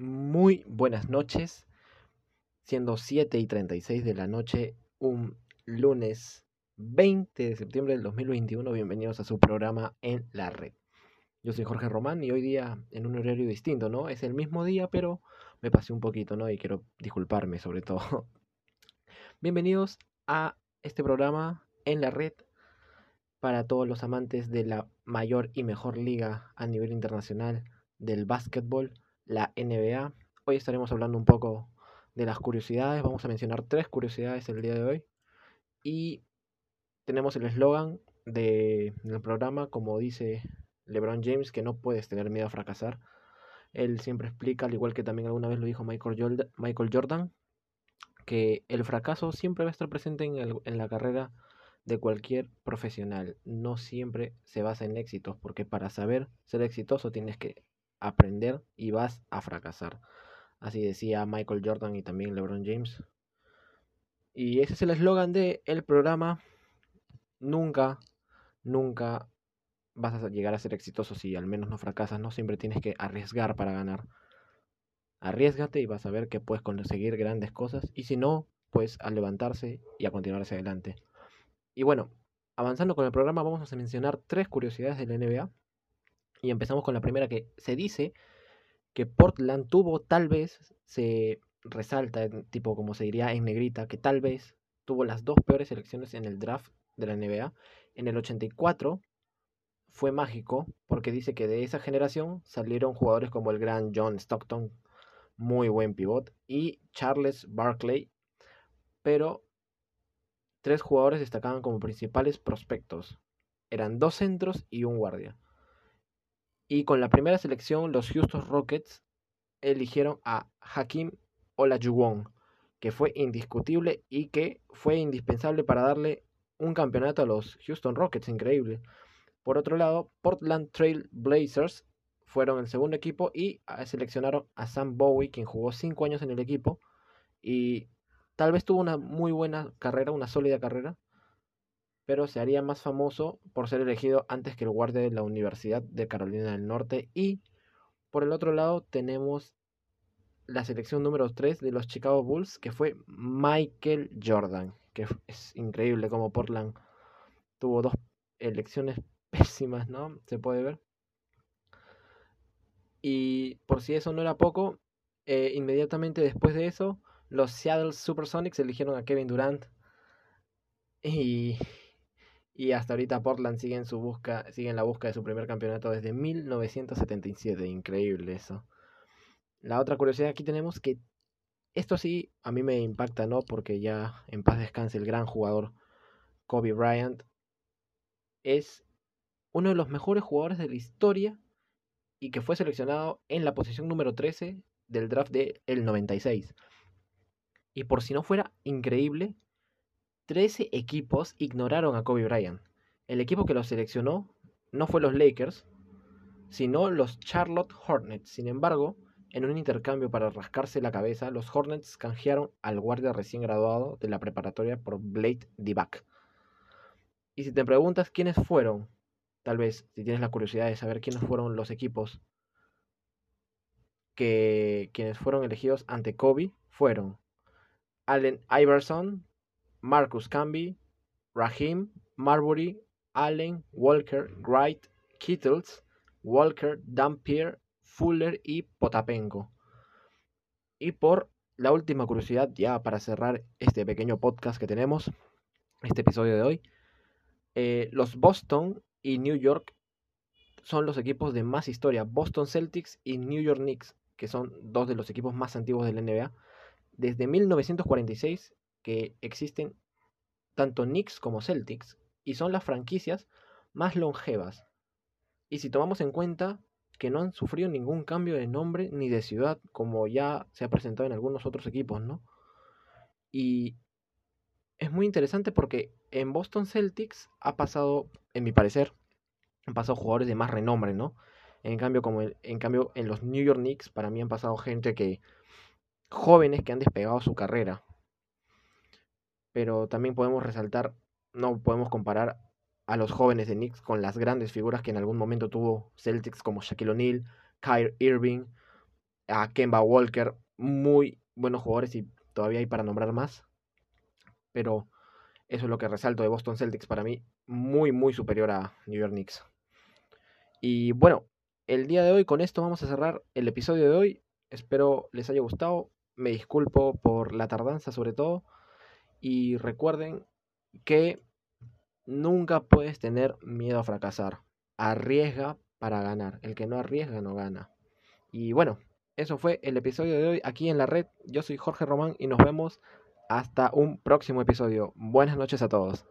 Muy buenas noches, siendo 7 y 36 de la noche, un lunes 20 de septiembre del 2021. Bienvenidos a su programa en la red. Yo soy Jorge Román y hoy día en un horario distinto, ¿no? Es el mismo día, pero me pasé un poquito, ¿no? Y quiero disculparme sobre todo. Bienvenidos a este programa en la red para todos los amantes de la mayor y mejor liga a nivel internacional del básquetbol, la NBA. Hoy estaremos hablando un poco de las curiosidades. Vamos a mencionar tres curiosidades el día de hoy. Y tenemos el eslogan de, del programa, como dice LeBron James, que no puedes tener miedo a fracasar. Él siempre explica, al igual que también alguna vez lo dijo Michael Jordan, que el fracaso siempre va a estar presente en, en la carrera de cualquier profesional. No siempre se basa en éxitos, porque para saber ser exitoso tienes que aprender y vas a fracasar. Así decía Michael Jordan y también LeBron James. Y ese es el eslogan de el programa. Nunca, nunca vas a llegar a ser exitoso si al menos no fracasas. No siempre tienes que arriesgar para ganar. Arriesgate y vas a ver que puedes conseguir grandes cosas. Y si no, pues a levantarse y a continuar hacia adelante. Y bueno, avanzando con el programa, vamos a mencionar tres curiosidades de la NBA. Y empezamos con la primera que se dice que Portland tuvo tal vez, se resalta, tipo como se diría en negrita, que tal vez tuvo las dos peores selecciones en el draft de la NBA. En el 84 fue mágico porque dice que de esa generación salieron jugadores como el gran John Stockton, muy buen pivot, y Charles Barkley, pero tres jugadores destacaban como principales prospectos. Eran dos centros y un guardia. Y con la primera selección, los Houston Rockets eligieron a Hakim Olajuwon, que fue indiscutible y que fue indispensable para darle un campeonato a los Houston Rockets, increíble. Por otro lado, Portland Trail Blazers fueron el segundo equipo y seleccionaron a Sam Bowie, quien jugó cinco años en el equipo y Tal vez tuvo una muy buena carrera, una sólida carrera, pero se haría más famoso por ser elegido antes que el guardia de la Universidad de Carolina del Norte. Y por el otro lado tenemos la selección número 3 de los Chicago Bulls, que fue Michael Jordan, que es increíble como Portland tuvo dos elecciones pésimas, ¿no? Se puede ver. Y por si eso no era poco, eh, inmediatamente después de eso, los Seattle Supersonics eligieron a Kevin Durant. Y, y hasta ahorita Portland sigue en, su busca, sigue en la busca de su primer campeonato desde 1977. Increíble eso. La otra curiosidad aquí tenemos que esto sí a mí me impacta, ¿no? Porque ya en paz descanse el gran jugador Kobe Bryant. Es uno de los mejores jugadores de la historia y que fue seleccionado en la posición número 13 del draft del el 96. Y por si no fuera increíble, 13 equipos ignoraron a Kobe Bryant. El equipo que lo seleccionó no fue los Lakers, sino los Charlotte Hornets. Sin embargo, en un intercambio para rascarse la cabeza, los Hornets canjearon al guardia recién graduado de la preparatoria por Blade Divac. Y si te preguntas quiénes fueron, tal vez si tienes la curiosidad de saber quiénes fueron los equipos que quienes fueron elegidos ante Kobe, fueron Allen Iverson, Marcus Camby, Raheem, Marbury, Allen, Walker, Wright, Kittles, Walker, Dampier, Fuller y Potapenko. Y por la última curiosidad, ya para cerrar este pequeño podcast que tenemos, este episodio de hoy, eh, los Boston y New York son los equipos de más historia. Boston Celtics y New York Knicks, que son dos de los equipos más antiguos de la NBA desde 1946 que existen tanto Knicks como Celtics y son las franquicias más longevas. Y si tomamos en cuenta que no han sufrido ningún cambio de nombre ni de ciudad como ya se ha presentado en algunos otros equipos, ¿no? Y es muy interesante porque en Boston Celtics ha pasado, en mi parecer, han pasado jugadores de más renombre, ¿no? En cambio, como en cambio en los New York Knicks, para mí han pasado gente que jóvenes que han despegado su carrera. Pero también podemos resaltar, no podemos comparar a los jóvenes de Knicks con las grandes figuras que en algún momento tuvo Celtics como Shaquille O'Neal, Kyrie Irving, a Kemba Walker, muy buenos jugadores y todavía hay para nombrar más. Pero eso es lo que resalto de Boston Celtics para mí, muy, muy superior a New York Knicks. Y bueno, el día de hoy con esto vamos a cerrar el episodio de hoy. Espero les haya gustado. Me disculpo por la tardanza sobre todo. Y recuerden que nunca puedes tener miedo a fracasar. Arriesga para ganar. El que no arriesga no gana. Y bueno, eso fue el episodio de hoy aquí en la red. Yo soy Jorge Román y nos vemos hasta un próximo episodio. Buenas noches a todos.